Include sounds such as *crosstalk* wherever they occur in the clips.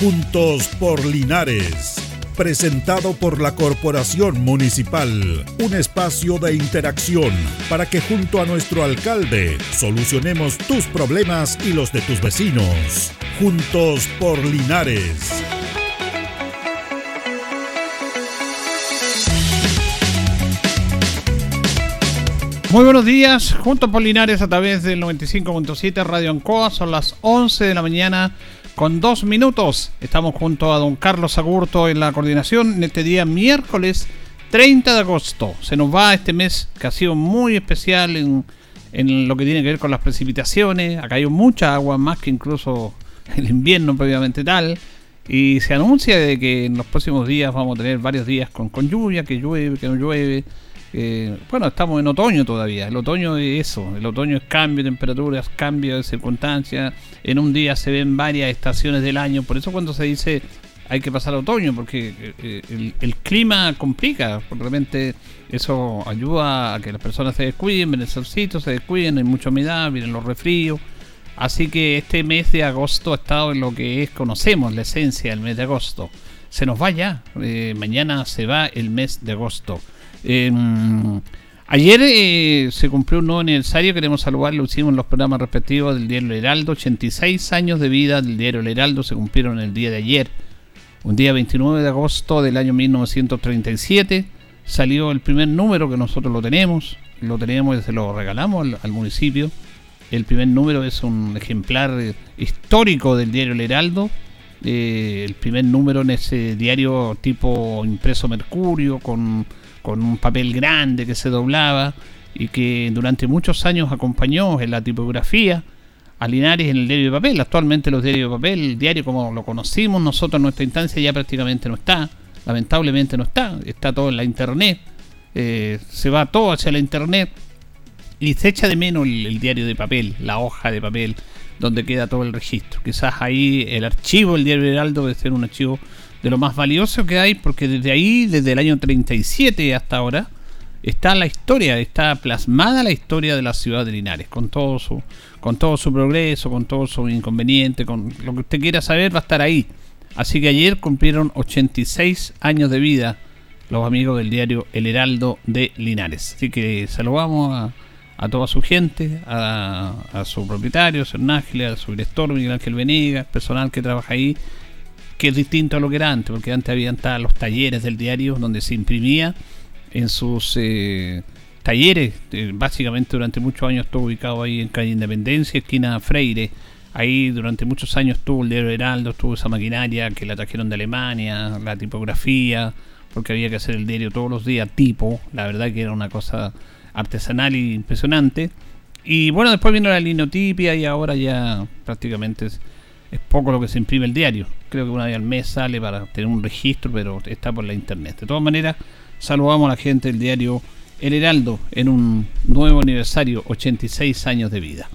Juntos por Linares. Presentado por la Corporación Municipal. Un espacio de interacción para que junto a nuestro alcalde solucionemos tus problemas y los de tus vecinos. Juntos por Linares. Muy buenos días, junto por Linares a través del 95.7 Radio Ancoa, son las 11 de la mañana con dos minutos. Estamos junto a don Carlos Agurto en la coordinación en este día miércoles 30 de agosto. Se nos va este mes que ha sido muy especial en, en lo que tiene que ver con las precipitaciones. Ha caído mucha agua, más que incluso *laughs* el invierno previamente tal. Y se anuncia de que en los próximos días vamos a tener varios días con, con lluvia, que llueve, que no llueve eh, bueno, estamos en otoño todavía. El otoño es eso. El otoño es cambio de temperaturas, cambio de circunstancias. En un día se ven varias estaciones del año. Por eso cuando se dice hay que pasar otoño, porque eh, el, clima complica. Realmente eso ayuda a que las personas se descuiden, ven el solcito, se descuiden, hay mucha humedad, vienen los resfríos. Así que este mes de agosto ha estado en lo que es, conocemos la esencia del mes de agosto. Se nos va ya. Eh, mañana se va el mes de agosto. Em, ayer eh, se cumplió un nuevo aniversario, queremos saludar, lo hicimos en los programas respectivos del diario El Heraldo, 86 años de vida del diario El Heraldo se cumplieron el día de ayer, un día 29 de agosto del año 1937, salió el primer número que nosotros lo tenemos, lo tenemos y se lo regalamos al, municipio, el primer número es un ejemplar eh, histórico del diario El Heraldo, eh, el primer número en ese diario tipo impreso Mercurio, con con un papel grande que se doblaba y que durante muchos años acompañó en la tipografía a Linares en el diario de papel. Actualmente los diarios de papel, el diario como lo conocimos nosotros en nuestra instancia ya prácticamente no está, lamentablemente no está, está todo en la internet, eh, se va todo hacia la internet y se echa de menos el, el, diario de papel, la hoja de papel donde queda todo el registro. Quizás ahí el archivo del diario Heraldo debe ser un archivo de lo más valioso que hay, porque desde ahí, desde el año 37 hasta ahora, está la historia, está plasmada la historia de la ciudad de Linares, con todo su, con todo su progreso, con todo su inconveniente, con lo que usted quiera saber, va a estar ahí. Así que ayer cumplieron 86 años de vida los amigos del diario El Heraldo de Linares. Así que saludamos a, a toda su gente, a, a su propietario, a su director, Miguel Ángel Venegas, personal que trabaja ahí que es distinto a lo que era antes, porque antes habían los talleres del diario donde se imprimía en sus eh, talleres, eh, básicamente durante muchos años estuvo ubicado ahí en calle Independencia, esquina Freire, ahí durante muchos años estuvo el diario Heraldo, estuvo esa maquinaria que la trajeron de Alemania, la tipografía, porque había que hacer el diario todos los días, tipo, la verdad que era una cosa artesanal y impresionante. Y bueno, después vino la linotipia y ahora ya prácticamente es poco lo que se imprime el diario. Creo que una vez al mes sale para tener un registro, pero está por la internet. De todas maneras, saludamos a la gente del diario El Heraldo en un nuevo aniversario, 86 años de vida.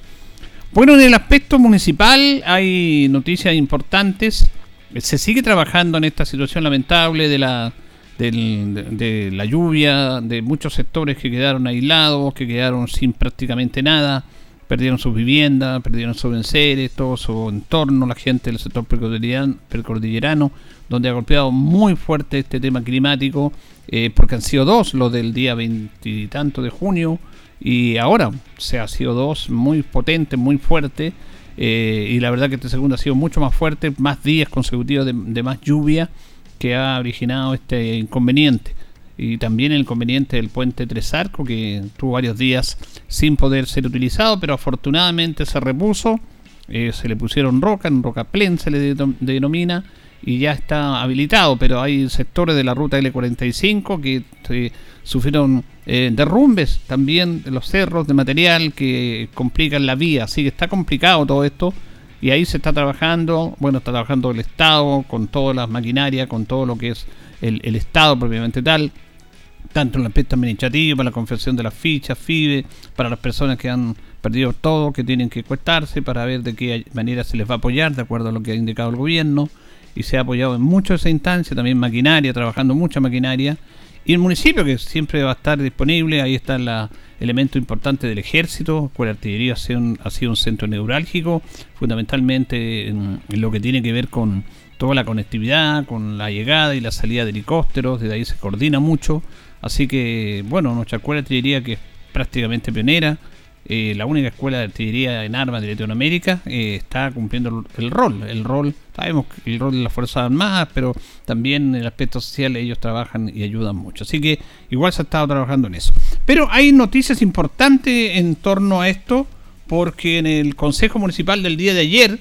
Bueno, en el aspecto municipal hay noticias importantes. Se sigue trabajando en esta situación lamentable de la, de la lluvia, de muchos sectores que quedaron aislados, que quedaron sin prácticamente nada perdieron sus viviendas, perdieron sus enseres, todo su entorno, la gente del sector percordillerano, donde ha golpeado muy fuerte este tema climático, eh, porque han sido dos, los del día veintitanto de junio, y ahora se ha sido dos muy potentes, muy fuertes, eh, y la verdad que este segundo ha sido mucho más fuerte, más días consecutivos de, de más lluvia que ha originado este inconveniente y también el inconveniente del puente Tres Arcos que tuvo varios días sin poder ser utilizado, pero afortunadamente se repuso, eh, se le pusieron roca, en roca plen se le denomina, y ya está habilitado, pero hay sectores de la ruta L45 que eh, sufrieron eh, derrumbes también de los cerros de material que complican la vía, así que está complicado todo esto. Y ahí se está trabajando, bueno, está trabajando el Estado con todas las maquinarias, con todo lo que es el Estado propiamente tal, tanto en el aspecto administrativo, para la confección de las fichas, FIBE, para las personas que han perdido todo, que tienen que cuestarse, para ver de qué manera se les va a apoyar, de acuerdo a lo que ha indicado el gobierno, y se ha apoyado en mucho esa instancia, también maquinaria, trabajando mucha maquinaria, Y el municipio, que siempre va a estar disponible, ahí está el elemento importante del ejército, la artillería ha sido, un, ha sido un centro neurálgico, fundamentalmente en, lo que tiene que ver con toda la conectividad, con la llegada y la salida de helicópteros, desde ahí se coordina mucho. Así que, bueno, nuestra escuela de artillería que es prácticamente pionera, eh, la única escuela de artillería en armas de Latinoamérica, eh, está cumpliendo el, rol. El rol, sabemos que el rol de las Fuerzas Armadas, pero también en el aspecto social ellos trabajan y ayudan mucho. Así que igual se ha estado trabajando en eso. Pero hay noticias importantes en torno a esto, porque en el Consejo Municipal del día de ayer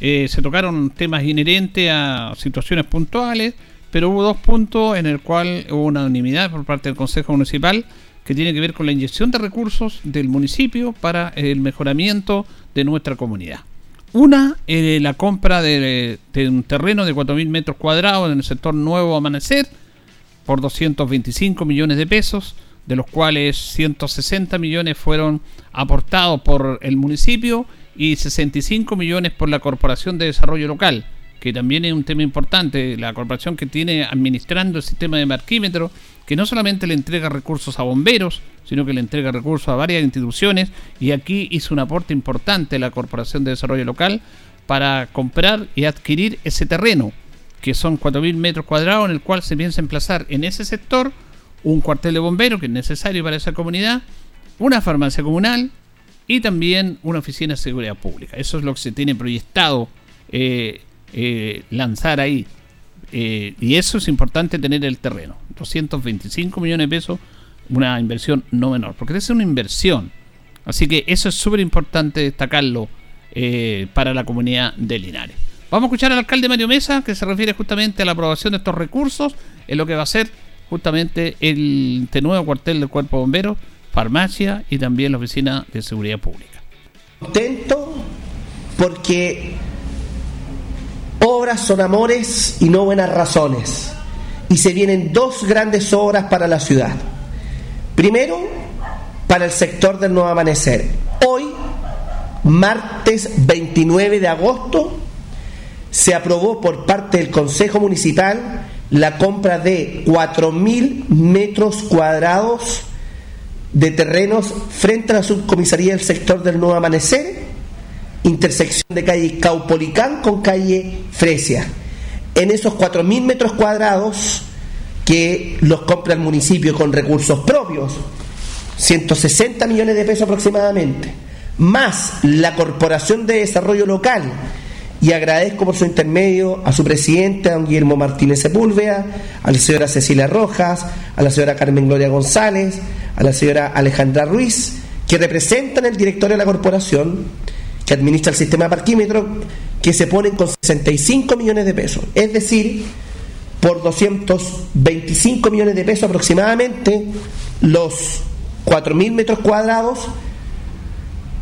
eh, se tocaron temas inherentes a situaciones puntuales, pero hubo dos puntos en el cual hubo una unanimidad por parte del Consejo Municipal que tiene que ver con la inyección de recursos del municipio para el mejoramiento de nuestra comunidad. Una, eh, la compra de, un terreno de 4.000 metros cuadrados en el sector Nuevo Amanecer por 225 millones de pesos, de los cuales 160 millones fueron aportados por el municipio y 65 millones por la Corporación de Desarrollo Local, que también es un tema importante, la corporación que tiene administrando el sistema de marquímetro que no solamente le entrega recursos a bomberos, sino que le entrega recursos a varias instituciones y aquí hizo un aporte importante la Corporación de Desarrollo Local para comprar y adquirir ese terreno, que son 4.000 metros cuadrados, en el cual se piensa emplazar en ese sector un cuartel de bomberos, que es necesario para esa comunidad, una farmacia comunal y también una oficina de seguridad pública. Eso es lo que se tiene proyectado eh, eh, lanzar ahí. Eh, y eso es importante tener el terreno. 225 millones de pesos, una inversión no menor, porque es una inversión. Así que eso es súper importante destacarlo para la comunidad de Linares. Vamos a escuchar al alcalde Mario Mesa, que se refiere justamente a la aprobación de estos recursos, en lo que va a ser justamente este nuevo cuartel del Cuerpo de Bomberos, farmacia y también la Oficina de Seguridad Pública. Contento porque obras son amores y no buenas razones y se vienen dos grandes obras para la ciudad. Primero, para el sector del nuevo amanecer. Hoy, martes 29 de agosto, se aprobó por parte del Consejo Municipal la compra de 4.000 metros cuadrados de terrenos frente a la subcomisaría del sector del Nuevo Amanecer, intersección de calle Caupolicán con calle Fresia. En esos 4.000 metros cuadrados que los compra el municipio con recursos propios, 160 millones de pesos aproximadamente, más la Corporación de Desarrollo Local, y agradezco por su intermedio a su presidente, a don Guillermo Martínez Sepúlveda, a la señora Cecilia Rojas, a la señora Carmen Gloria González, a la señora Alejandra Ruiz, que representan el directorio de la corporación, que administra el sistema parquímetro, que se ponen con 65 millones de pesos. Es decir, por 225 millones de pesos aproximadamente, los 4.000 metros cuadrados,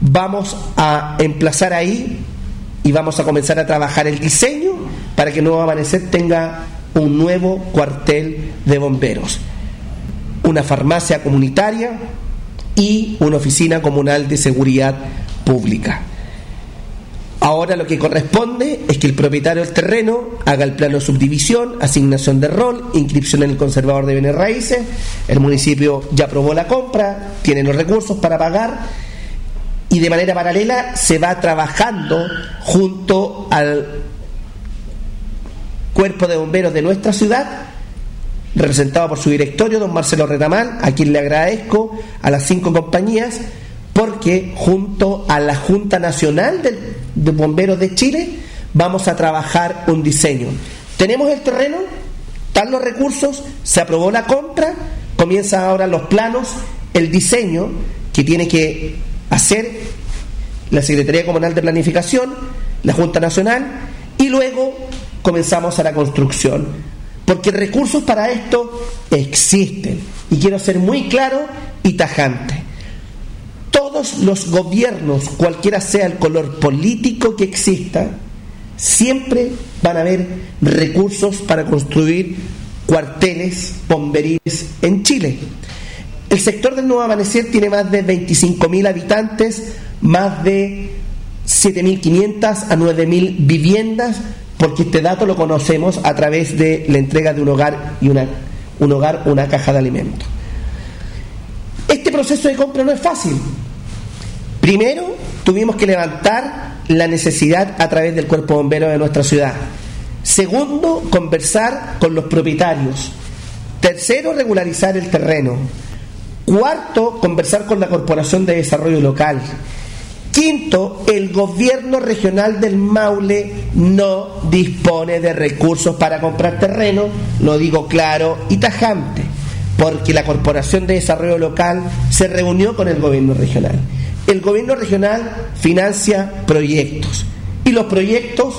vamos a emplazar ahí y vamos a comenzar a trabajar el diseño para que Nuevo Amanecer tenga un nuevo cuartel de bomberos, una farmacia comunitaria y una oficina comunal de seguridad pública. Ahora lo que corresponde es que el propietario del terreno haga el plano de subdivisión, asignación de rol, inscripción en el conservador de bienes raíces. El municipio ya aprobó la compra, tiene los recursos para pagar y de manera paralela se va trabajando junto al cuerpo de bomberos de nuestra ciudad representado por su directorio, don Marcelo Retamal, a quien le agradezco, a las cinco compañías, porque junto a la Junta Nacional de, Bomberos de Chile vamos a trabajar un diseño. Tenemos el terreno, están los recursos, se aprobó la compra, comienzan ahora los planos, el diseño que tiene que hacer la Secretaría Comunal de Planificación, la Junta Nacional, y luego comenzamos a la construcción. Porque recursos para esto existen. Y quiero ser muy claro y tajante todos los gobiernos, cualquiera sea el color político que exista, siempre van a haber recursos para construir cuarteles bomberiles en Chile. El sector del Nuevo Amanecer tiene más de 25.000 habitantes, más de 7.500 a 9.000 viviendas, porque este dato lo conocemos a través de la entrega de un hogar y una un hogar, una caja de alimentos. Este proceso de compra no es fácil. Primero, tuvimos que levantar la necesidad a través del cuerpo bombero de nuestra ciudad. Segundo, conversar con los propietarios. Tercero, regularizar el terreno. Cuarto, conversar con la Corporación de Desarrollo Local. Quinto, el gobierno regional del Maule no dispone de recursos para comprar terreno, lo digo claro y tajante, porque la Corporación de Desarrollo Local se reunió con el gobierno regional. El gobierno regional financia proyectos y los proyectos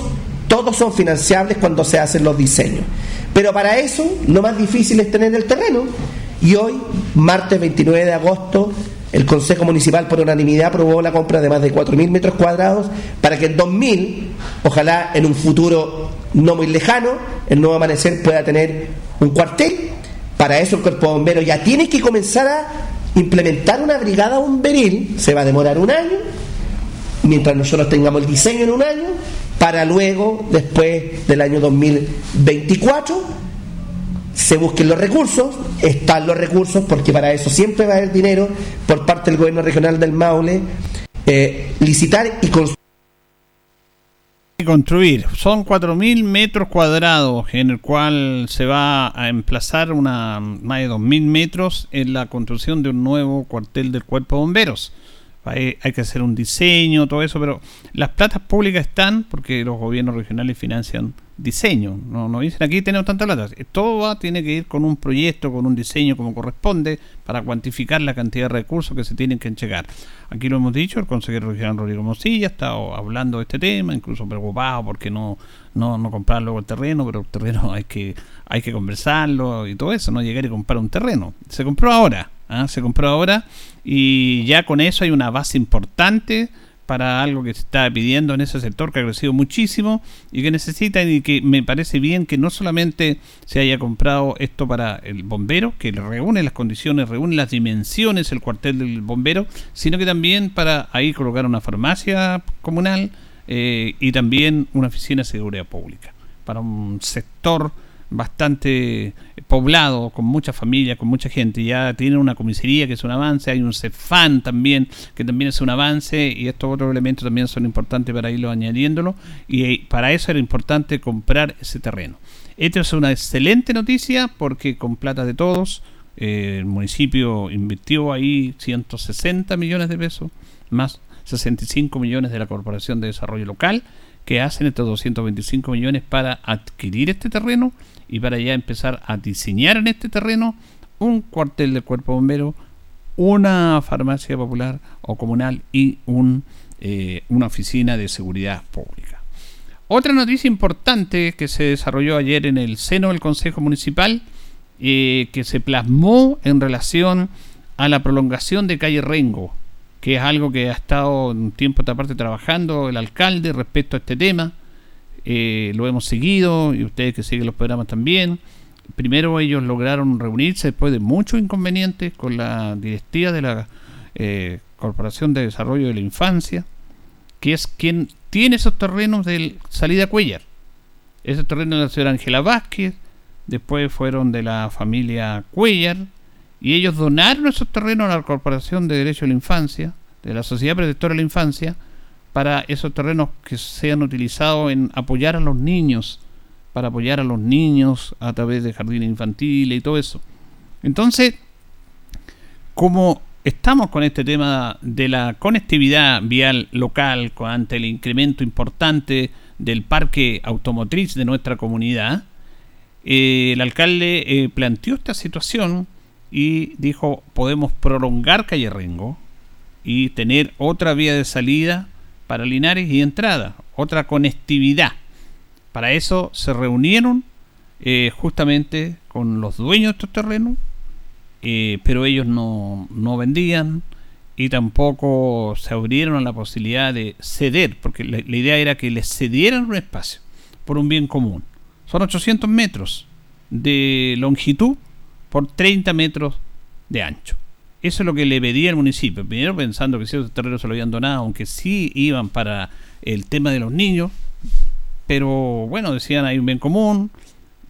todos son financiables cuando se hacen los diseños. Pero para eso lo más difícil es tener el terreno. Y hoy, martes 29 de agosto, el Consejo Municipal por unanimidad aprobó la compra de más de 4.000 metros cuadrados para que en 2000, ojalá en un futuro no muy lejano, el nuevo amanecer pueda tener un cuartel. Para eso el cuerpo bombero ya tiene que comenzar a implementar una brigada bomberil, se va a demorar un año, mientras nosotros tengamos el diseño en un año, para luego, después del año 2024, se busquen los recursos, están los recursos, porque para eso siempre va a haber dinero por parte del gobierno regional del Maule, eh, licitar y construir construir. Son 4.000 metros cuadrados en el cual se va a emplazar una, más de 2.000 metros en la construcción de un nuevo cuartel del Cuerpo de Bomberos hay, que hacer un diseño, todo eso, pero las platas públicas están porque los gobiernos regionales financian diseño. No, no dicen aquí tenemos tantas platas. Todo va, tiene que ir con un proyecto, con un diseño como corresponde para cuantificar la cantidad de recursos que se tienen que entregar. Aquí lo hemos dicho, el consejero regional Rodrigo Mosilla ha estado hablando de este tema, incluso preocupado porque no, no, no comprar luego el terreno, pero el terreno *laughs* hay que, hay que conversarlo y todo eso, no llegar y comprar un terreno. Se compró ahora, ¿ah? se compró ahora y ya con eso hay una base importante para algo que se está pidiendo en ese sector que ha crecido muchísimo y que necesita y que me parece bien que no solamente se haya comprado esto para el bombero, que reúne las condiciones, reúne las dimensiones el cuartel del bombero, sino que también para ahí colocar una farmacia comunal eh, y también una oficina de seguridad pública para un sector bastante poblado, con mucha familia, con mucha gente. Ya tienen una comisaría que es un avance, hay un CEFAN también, que también es un avance, y estos otros elementos también son importantes para irlo añadiéndolo, y eh, para eso era importante comprar ese terreno. Esta es una excelente noticia porque con plata de todos, eh, el municipio invirtió ahí 160 millones de pesos, más 65 millones de la Corporación de Desarrollo Local, que hacen estos 225 millones para adquirir este terreno y para ya empezar a diseñar en este terreno un cuartel de cuerpo bombero, una farmacia popular o comunal y un, eh, una oficina de seguridad pública. Otra noticia importante que se desarrolló ayer en el seno del Consejo Municipal, eh, que se plasmó en relación a la prolongación de calle Rengo, que es algo que ha estado un tiempo esta parte trabajando el alcalde respecto a este tema. Eh, lo hemos seguido y ustedes que siguen los programas también. Primero ellos lograron reunirse después de muchos inconvenientes con la directiva de la eh, Corporación de Desarrollo de la Infancia, que es quien tiene esos terrenos de salida Cuellar. Esos terrenos de la señora Ángela Vázquez, después fueron de la familia Cuellar, y ellos donaron esos terrenos a la Corporación de Derecho a la Infancia, de la Sociedad Protectora de la Infancia, para esos terrenos que sean utilizados en apoyar a los niños, para apoyar a los niños a través de jardines infantiles y todo eso. Entonces, como estamos con este tema de la conectividad vial local ante el incremento importante del parque automotriz de nuestra comunidad, eh, el alcalde eh, planteó esta situación y dijo podemos prolongar Calle Rengo y tener otra vía de salida para Linares y entrada, otra conectividad. Para eso se reunieron eh, justamente con los dueños de estos terrenos, eh, pero ellos no, no vendían y tampoco se abrieron a la posibilidad de ceder, porque la, la idea era que les cedieran un espacio por un bien común. Son 800 metros de longitud por 30 metros de ancho. Eso es lo que le pedía el municipio. Primero pensando que esos terrenos se lo habían donado, aunque sí iban para el tema de los niños, pero bueno, decían hay un bien común,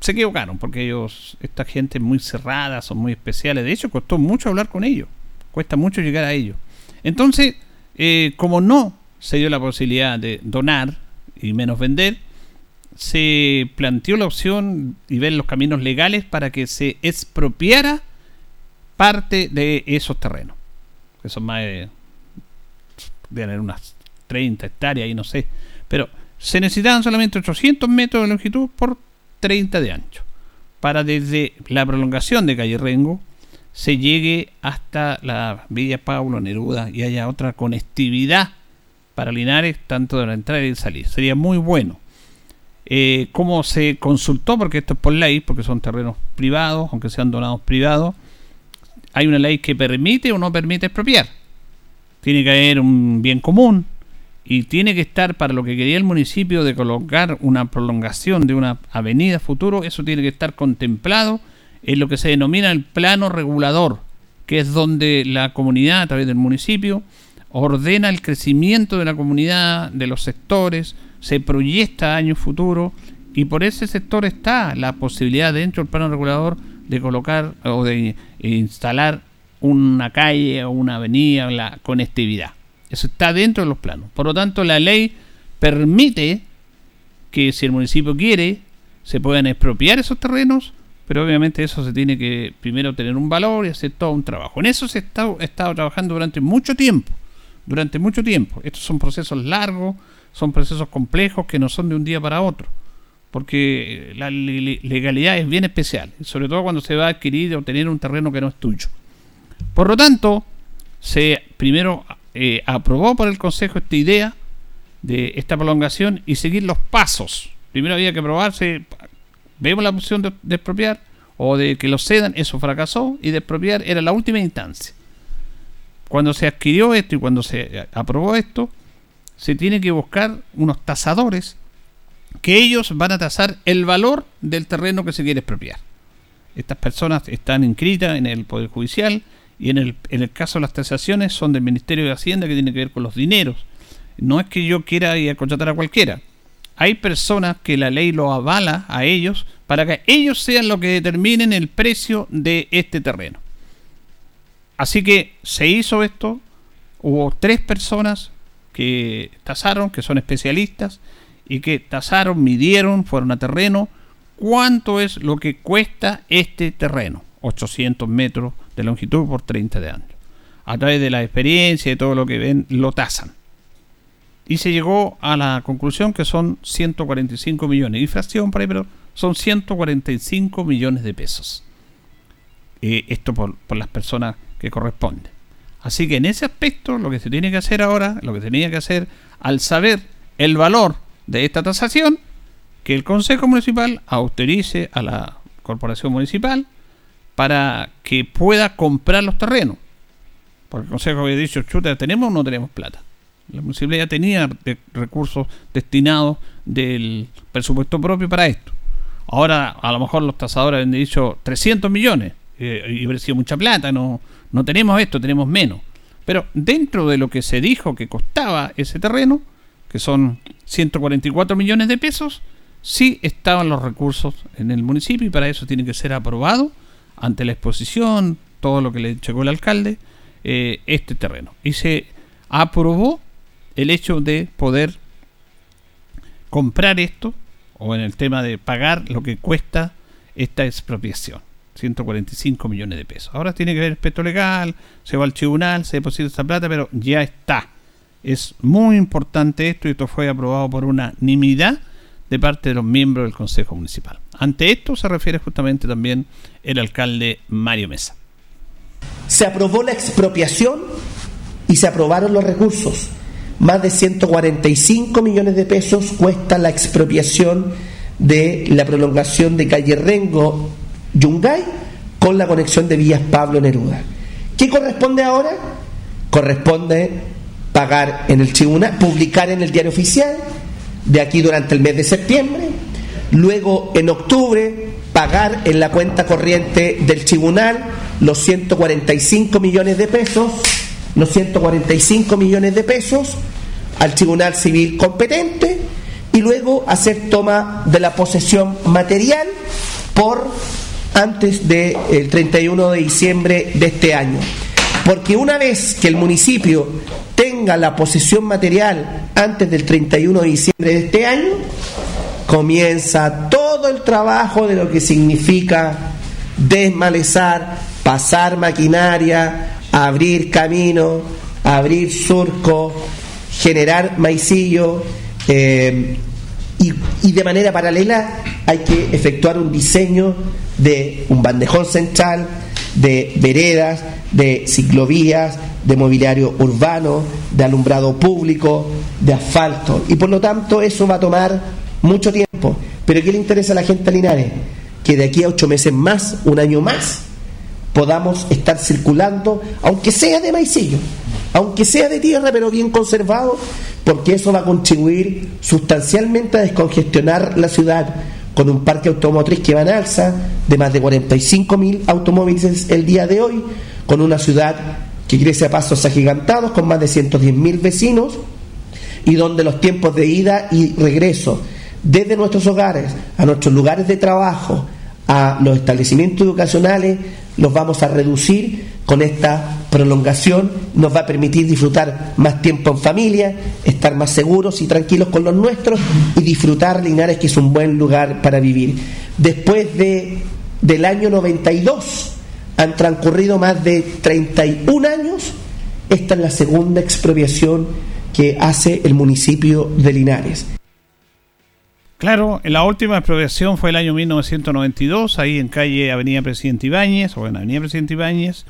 se equivocaron, porque ellos, esta gente muy cerrada, son muy especiales. De hecho, costó mucho hablar con ellos, cuesta mucho llegar a ellos. Entonces, eh, como no se dio la posibilidad de donar y menos vender, se planteó la opción y ver los caminos legales para que se expropiara parte de esos terrenos, que son más de, de unas 30 hectáreas y no sé, pero se necesitaban solamente 800 metros de longitud por 30 de ancho, para desde la prolongación de calle Rengo se llegue hasta la Villa Pablo Neruda y haya otra conectividad para Linares, tanto de la entrada y de salir. Sería muy bueno. Eh, ¿Cómo se consultó? Porque esto es por ley, porque son terrenos privados, aunque sean donados privados. Hay una ley que permite o no permite expropiar. Tiene que haber un bien común y tiene que estar para lo que quería el municipio de colocar una prolongación de una avenida futuro. Eso tiene que estar contemplado en lo que se denomina el plano regulador, que es donde la comunidad, a través del municipio, ordena el crecimiento de la comunidad, de los sectores, se proyecta a años futuros y por ese sector está la posibilidad dentro del plano regulador de colocar o de instalar una calle o una avenida, la conectividad. Eso está dentro de los planos. Por lo tanto, la ley permite que si el municipio quiere, se puedan expropiar esos terrenos pero obviamente eso se tiene que primero tener un valor y hacer todo un trabajo. En eso se ha estado, trabajando durante mucho tiempo, durante mucho tiempo. Estos son procesos largos, son procesos complejos que no son de un día para otro, porque la legalidad es bien especial, sobre todo cuando se va a adquirir o tener un terreno que no es tuyo. Por lo tanto, se primero eh, aprobó por el Consejo esta idea de esta prolongación y seguir los pasos. Primero había que aprobarse Vemos la opción de, expropiar o de que lo cedan, eso fracasó y de expropiar era la última instancia. Cuando se adquirió esto y cuando se aprobó esto, se tiene que buscar unos tasadores que ellos van a tasar el valor del terreno que se quiere expropiar. Estas personas están inscritas en el Poder Judicial y en el, en el caso de las tasaciones son del Ministerio de Hacienda que tiene que ver con los dineros. No es que yo quiera ir a contratar a cualquiera hay personas que la ley lo avala a ellos para que ellos sean los que determinen el precio de este terreno. Así que se hizo esto, hubo tres personas que tasaron, que son especialistas, y que tasaron, midieron, fueron a terreno, cuánto es lo que cuesta este terreno, 800 metros de longitud por 30 de ancho. A través de la experiencia y todo lo que ven, lo tasan y se llegó a la conclusión que son 145 millones. Inflación por ahí, pero son 145 millones de pesos. Eh, esto por, las personas que corresponden. Así que en ese aspecto lo que se tiene que hacer ahora, lo que tenía que hacer al saber el valor de esta tasación, que el Consejo Municipal autorice a la Corporación Municipal para que pueda comprar los terrenos. Porque el Consejo había dicho, chuta, ¿tenemos o no tenemos plata? La municipalidad tenía recursos destinados del presupuesto propio para esto. Ahora, a lo mejor los tasadores han dicho 300 millones eh, y hubiera sido mucha plata. No, no tenemos esto, tenemos menos. Pero dentro de lo que se dijo que costaba ese terreno, que son 144 millones de pesos, sí estaban los recursos en el municipio y para eso tiene que ser aprobado ante la exposición, todo lo que le llegó el alcalde, eh, este terreno. Y se aprobó el hecho de poder comprar esto, o en el tema de pagar lo que cuesta esta expropiación. 145 millones de pesos. Ahora tiene que ver el aspecto legal, se va al tribunal, se deposita esta plata, pero ya está. Es muy importante esto y esto fue aprobado por unanimidad de parte de los miembros del Consejo Municipal. Ante esto se refiere justamente también el alcalde Mario Mesa. Se aprobó la expropiación y se aprobaron los recursos más de 145 millones de pesos cuesta la expropiación de la prolongación de calle Rengo Yungay con la conexión de vías Pablo Neruda. ¿Qué corresponde ahora? Corresponde pagar en el tribunal, publicar en el diario oficial de aquí durante el mes de septiembre, luego en octubre pagar en la cuenta corriente del tribunal los 145 millones de pesos los 145 millones de pesos al Tribunal Civil competente y luego hacer toma de la posesión material por antes del 31 de diciembre de este año. Porque una vez que el municipio tenga la posesión material antes del 31 de diciembre de este año, comienza todo el trabajo de lo que significa desmalezar, pasar maquinaria, abrir camino, abrir surco, generar maicillo eh, y, de manera paralela hay que efectuar un diseño de un bandejón central, de veredas, de ciclovías, de mobiliario urbano, de alumbrado público, de asfalto. Y por lo tanto eso va a tomar mucho tiempo. Pero ¿qué le interesa a la gente de Linares? Que de aquí a ocho meses más, un año más, podamos estar circulando, aunque sea de maicillo, aunque sea de tierra, pero bien conservado, porque eso va a contribuir sustancialmente a descongestionar la ciudad con un parque automotriz que va en alza de más de 45 mil automóviles el día de hoy, con una ciudad que crece a pasos agigantados, con más de 110 mil vecinos, y donde los tiempos de ida y regreso desde nuestros hogares a nuestros lugares de trabajo, a los establecimientos educacionales, los vamos a reducir con esta prolongación, nos va a permitir disfrutar más tiempo en familia, estar más seguros y tranquilos con los nuestros y disfrutar Linares, que es un buen lugar para vivir. Después de, del año 92, han transcurrido más de 31 años, esta es la segunda expropiación que hace el municipio de Linares. Claro, la última expropiación fue el año 1992, ahí en calle Avenida Presidente Ibáñez, o en Avenida Presidente Ibáñez,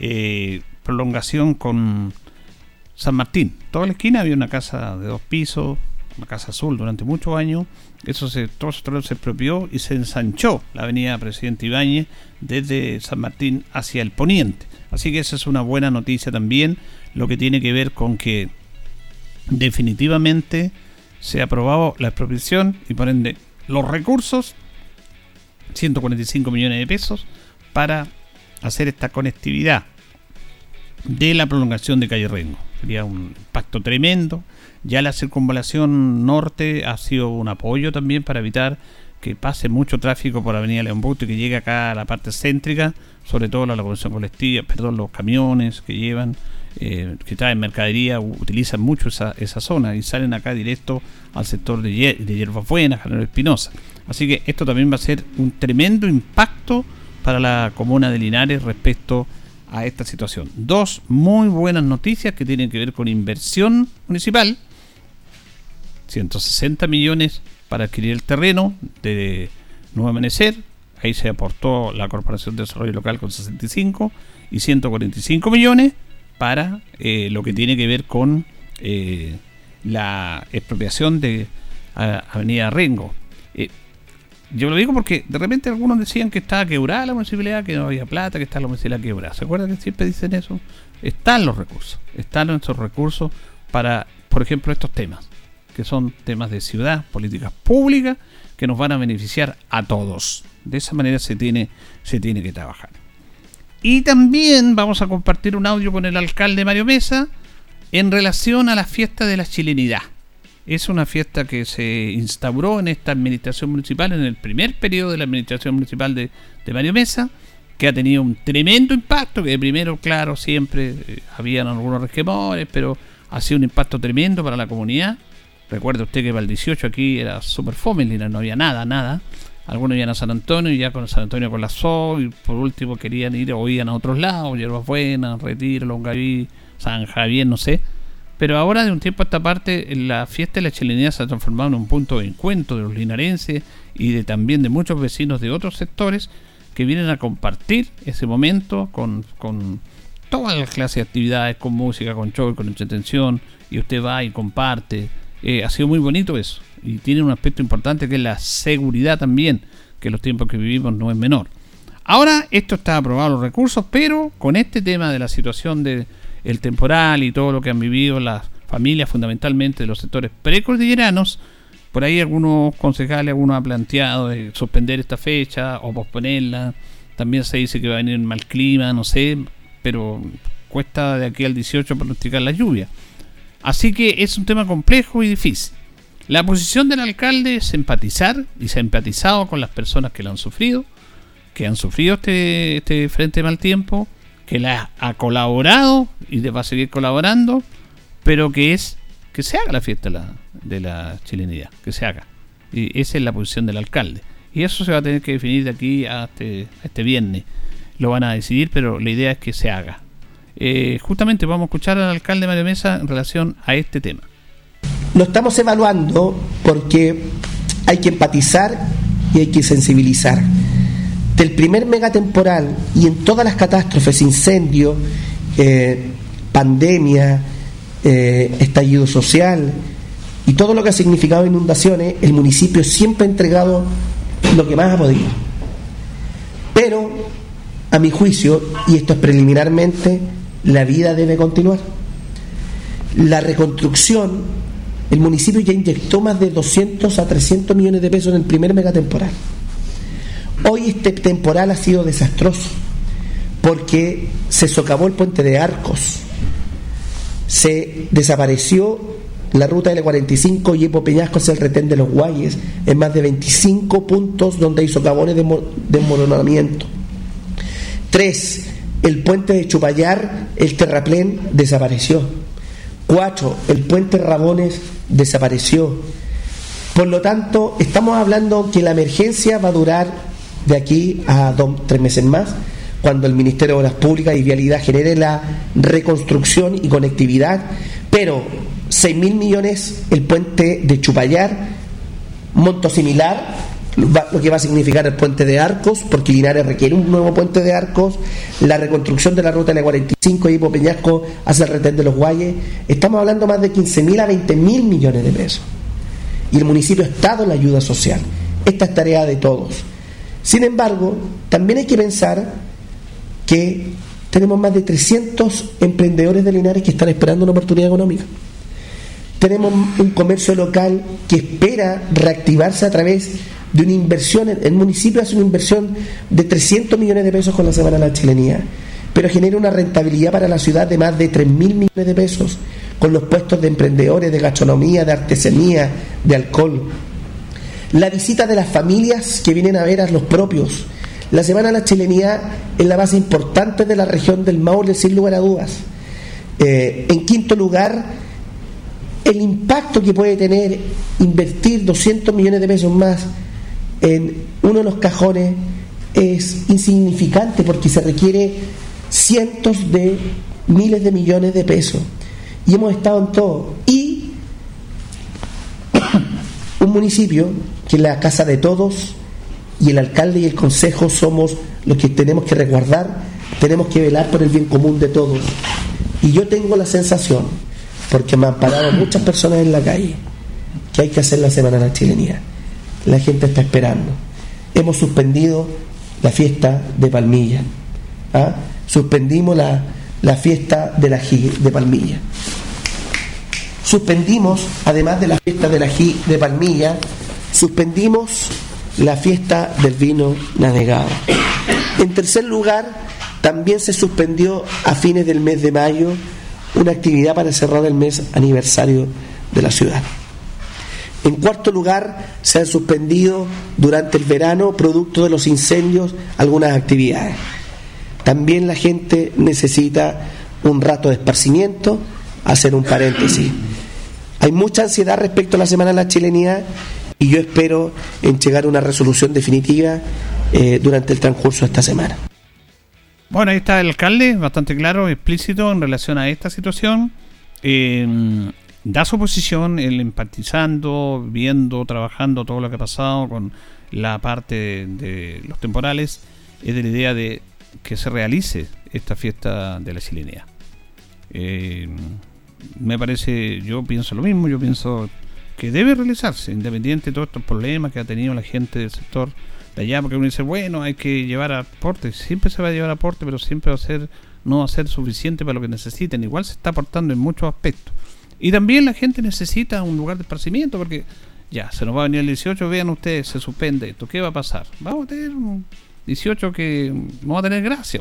eh, prolongación con San Martín. Toda la esquina había una casa de dos pisos, una casa azul durante muchos años. Eso se, todo eso se expropió y se ensanchó la avenida Presidente Ibáñez desde San Martín hacia el poniente. Así que esa es una buena noticia también, lo que tiene que ver con que definitivamente se ha aprobado la expropiación y por ende los recursos, 145 millones de pesos, para hacer esta conectividad de la prolongación de Calle Rengo. Sería un impacto tremendo. Ya la circunvalación norte ha sido un apoyo también para evitar que pase mucho tráfico por Avenida León Busto y que llegue acá a la parte céntrica, sobre todo la locomoción colectiva, perdón, los camiones que llevan eh, que traen mercadería utilizan mucho esa, esa, zona y salen acá directo al sector de, hier de Hierbas Buenas, General Espinosa. Así que esto también va a ser un tremendo impacto para la comuna de Linares respecto a esta situación. Dos muy buenas noticias que tienen que ver con inversión municipal. 160 millones para adquirir el terreno de Nuevo Amanecer. Ahí se aportó la Corporación de Desarrollo Local con 65 y 145 millones para eh, lo que tiene que ver con eh, la expropiación de Avenida Rengo. Eh, yo lo digo porque de repente algunos decían que estaba quebrada la municipalidad, que no había plata, que está la municipalidad quebrada. ¿Se acuerdan que siempre dicen eso? Están los recursos, están nuestros recursos para, por ejemplo, estos temas, que son temas de ciudad, políticas públicas, que nos van a beneficiar a todos. De esa manera se tiene, se tiene que trabajar. Y también vamos a compartir un audio con el alcalde Mario Mesa en relación a la fiesta de la chilenidad. Es una fiesta que se instauró en esta administración municipal, en el primer periodo de la administración municipal de, Mario Mesa, que ha tenido un tremendo impacto, que de primero, claro, siempre eh, habían algunos resquemores, pero ha sido un impacto tremendo para la comunidad. Recuerde usted que para el 18 aquí era super fome, no había nada, nada. Algunos iban a San Antonio y ya con San Antonio con la SO, y por último querían ir o iban a otros lados, Hierbas Buenas, Retiro, Longaví, San Javier, no sé. Pero ahora, de un tiempo a esta parte, la fiesta de la chilenidad se ha transformado en un punto de encuentro de los linarenses y de también de muchos vecinos de otros sectores que vienen a compartir ese momento con, con todas las clases de actividades, con música, con show, con entretención, y usted va y comparte. Eh, ha sido muy bonito eso y tiene un aspecto importante que es la seguridad también, que los tiempos que vivimos no es menor. Ahora esto está aprobado los recursos, pero con este tema de la situación del el temporal y todo lo que han vivido las familias fundamentalmente de los sectores precordilleranos, por ahí algunos concejales, algunos han planteado de suspender esta fecha o posponerla. También se dice que va a venir mal clima, no sé, pero cuesta de aquí al 18 pronosticar la lluvia. Así que es un tema complejo y difícil. La posición del alcalde es empatizar y se ha empatizado con las personas que lo han sufrido, que han sufrido este, este frente mal tiempo, que la ha colaborado y va a seguir colaborando, pero que es que se haga la fiesta de la, de la chilenidad, que se haga. Y esa es la posición del alcalde. Y eso se va a tener que definir de aquí a este, este viernes. Lo van a decidir, pero la idea es que se haga. Eh, justamente vamos a escuchar al alcalde Mario Mesa en relación a este tema. Lo estamos evaluando porque hay que empatizar y hay que sensibilizar. Del primer megatemporal y en todas las catástrofes, incendio, eh, pandemia, eh, estallido social y todo lo que ha significado inundaciones, el municipio siempre ha entregado lo que más ha podido. Pero, a mi juicio, y esto es preliminarmente, la vida debe continuar. La reconstrucción el municipio ya inyectó más de 200 a 300 millones de pesos en el primer megatemporal. Hoy este temporal ha sido desastroso porque se socavó el puente de Arcos, se desapareció la ruta L45 y Epo Peñasco es el retén de los Guayes en más de 25 puntos donde hay socavones de desmoronamiento. Tres, el puente de Chupayar, el terraplén, desapareció. Cuatro, el puente Rabones desapareció. Por lo tanto, estamos hablando que la emergencia va a durar de aquí a dos, tres meses más, cuando el Ministerio de Obras Públicas y Vialidad genere la reconstrucción y conectividad, pero 6 mil millones el puente de Chupayar, monto similar, lo que va a significar el puente de Arcos, porque Linares requiere un nuevo puente de Arcos, la reconstrucción de la ruta L45 y Peñasco hacia el retén de los Guayes. Estamos hablando más de 15 mil a 20 mil millones de pesos. Y el municipio ha estado en la ayuda social. Esta es tarea de todos. Sin embargo, también hay que pensar que tenemos más de 300 emprendedores de Linares que están esperando una oportunidad económica. Tenemos un comercio local que espera reactivarse a través de una inversión, el municipio hace una inversión de 300 millones de pesos con la Semana de la Chilenía, pero genera una rentabilidad para la ciudad de más de 3 mil millones de pesos con los puestos de emprendedores, de gastronomía, de artesanía, de alcohol. La visita de las familias que vienen a ver a los propios. La Semana de la Chilenía es la base importante de la región del Maule, sin lugar a dudas. Eh, en quinto lugar, el impacto que puede tener invertir 200 millones de pesos más en uno de los cajones es insignificante porque se requiere cientos de miles de millones de pesos. Y hemos estado en todo. Y *coughs* un municipio que es la casa de todos y el alcalde y el consejo somos los que tenemos que resguardar, tenemos que velar por el bien común de todos. Y yo tengo la sensación, porque me han parado muchas personas en la calle, que hay que hacer la Semana de la Chilenía la gente está esperando. Hemos suspendido la fiesta de Palmilla. ¿ah? Suspendimos la, la fiesta de la de Palmilla. Suspendimos, además de la fiesta de la de Palmilla, suspendimos la fiesta del vino navegado. En tercer lugar, también se suspendió a fines del mes de mayo una actividad para cerrar el mes aniversario de la ciudad. En cuarto lugar, se han suspendido durante el verano, producto de los incendios, algunas actividades. También la gente necesita un rato de esparcimiento, hacer un paréntesis. Hay mucha ansiedad respecto a la Semana de la Chilenidad y yo espero en llegar a una resolución definitiva eh, durante el transcurso de esta semana. Bueno, ahí está el alcalde, bastante claro, explícito en relación a esta situación. Eh, da su posición, el empatizando, viendo, trabajando todo lo que ha pasado con la parte de, los temporales, es de la idea de que se realice esta fiesta de la chilenía. Eh, me parece, yo pienso lo mismo, yo pienso que debe realizarse, independiente de todos estos problemas que ha tenido la gente del sector de allá, porque uno dice, bueno, hay que llevar aporte, siempre se va a llevar aporte, pero siempre va a ser, no va a ser suficiente para lo que necesiten, igual se está aportando en muchos aspectos. Y también la gente necesita un lugar de esparcimiento porque ya, se nos va a venir el 18, vean ustedes, se suspende esto, ¿qué va a pasar? Vamos a tener un 18 que no va a tener gracia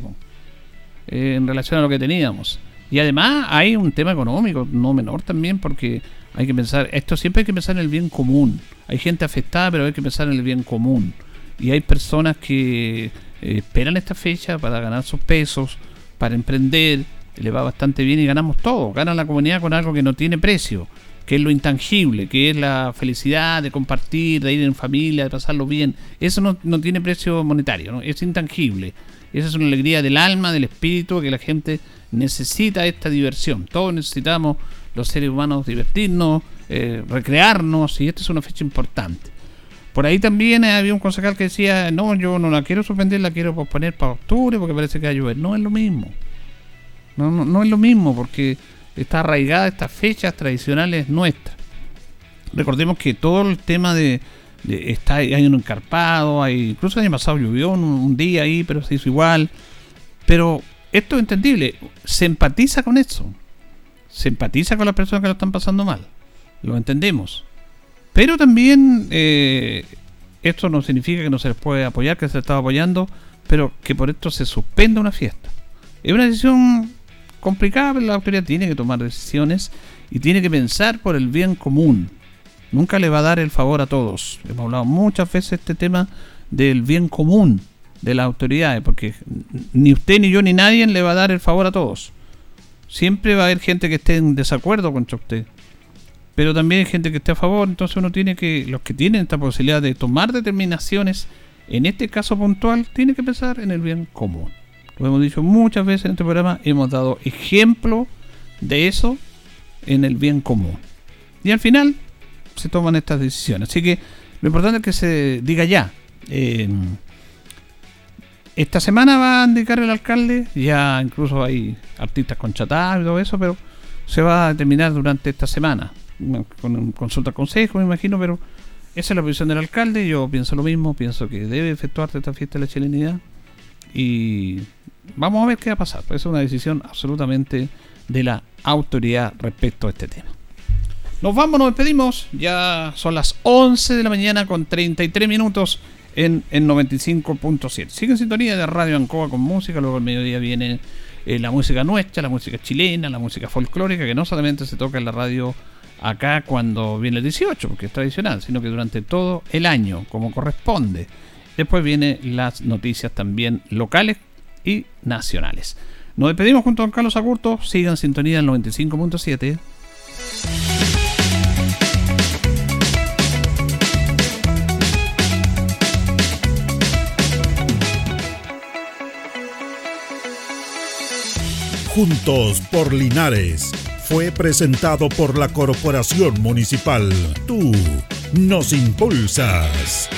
eh, en relación a lo que teníamos. Y además hay un tema económico no menor también porque hay que pensar, esto siempre hay que pensar en el bien común. Hay gente afectada, pero hay que pensar en el bien común. Y hay personas que eh, esperan esta fecha para ganar sus pesos, para emprender, le va bastante bien y ganamos todo. Gana la comunidad con algo que no tiene precio, que es lo intangible, que es la felicidad de compartir, de ir en familia, de pasarlo bien. Eso no, no tiene precio monetario, ¿no? es intangible. Esa es una alegría del alma, del espíritu, que la gente necesita esta diversión. Todos necesitamos, los seres humanos, divertirnos, eh, recrearnos, y esta es una fecha importante. Por ahí también había un concejal que decía, no, yo no la quiero suspender, la quiero posponer para octubre porque parece que va a llover. No es lo mismo. No, no, es lo mismo porque está arraigada estas fechas tradicionales nuestras. Recordemos que todo el tema de, está hay un encarpado, hay incluso el año pasado llovió un, día ahí, pero se hizo igual. Pero esto es entendible, se empatiza con eso. Se empatiza con las personas que lo están pasando mal. Lo entendemos. Pero también eh, esto no significa que no se les puede apoyar, que se está apoyando, pero que por esto se suspenda una fiesta. Es una decisión complicada, pero la autoridad tiene que tomar decisiones y tiene que pensar por el bien común. Nunca le va a dar el favor a todos. Hemos hablado muchas veces este tema del bien común de las autoridades, porque ni usted, ni yo, ni nadie le va a dar el favor a todos. Siempre va a haber gente que esté en desacuerdo contra usted. Pero también hay gente que esté a favor, entonces uno tiene que, los que tienen esta posibilidad de tomar determinaciones, en este caso puntual, tiene que pensar en el bien común. Lo hemos dicho muchas veces en este programa, hemos dado ejemplo de eso en el bien común. Y al final se toman estas decisiones. Así que lo importante es que se diga ya. esta semana va a indicar el alcalde, ya incluso hay artistas contratados y todo eso, pero se va a determinar durante esta semana. Con consulta al consejo, me imagino, pero esa es la posición del alcalde. Yo pienso lo mismo, pienso que debe efectuarse esta fiesta de la chilenidad. Y vamos a ver qué va a pasar. Es una decisión absolutamente de la autoridad respecto a este tema. Nos vamos, nos despedimos. Ya son las 11 de la mañana con 33 minutos en, en 95.7. Sigue en sintonía de Radio Ancoa con música. Luego al mediodía viene eh, la música nuestra, la música chilena, la música folclórica, que no solamente se toca en la radio acá cuando viene el 18, porque es tradicional, sino que durante todo el año, como corresponde. Después vienen las noticias también locales y nacionales. Nos despedimos junto a don Carlos Agurto. Sigan sintonía en 95.7. Juntos por Linares fue presentado por la Corporación Municipal. Tú nos impulsas.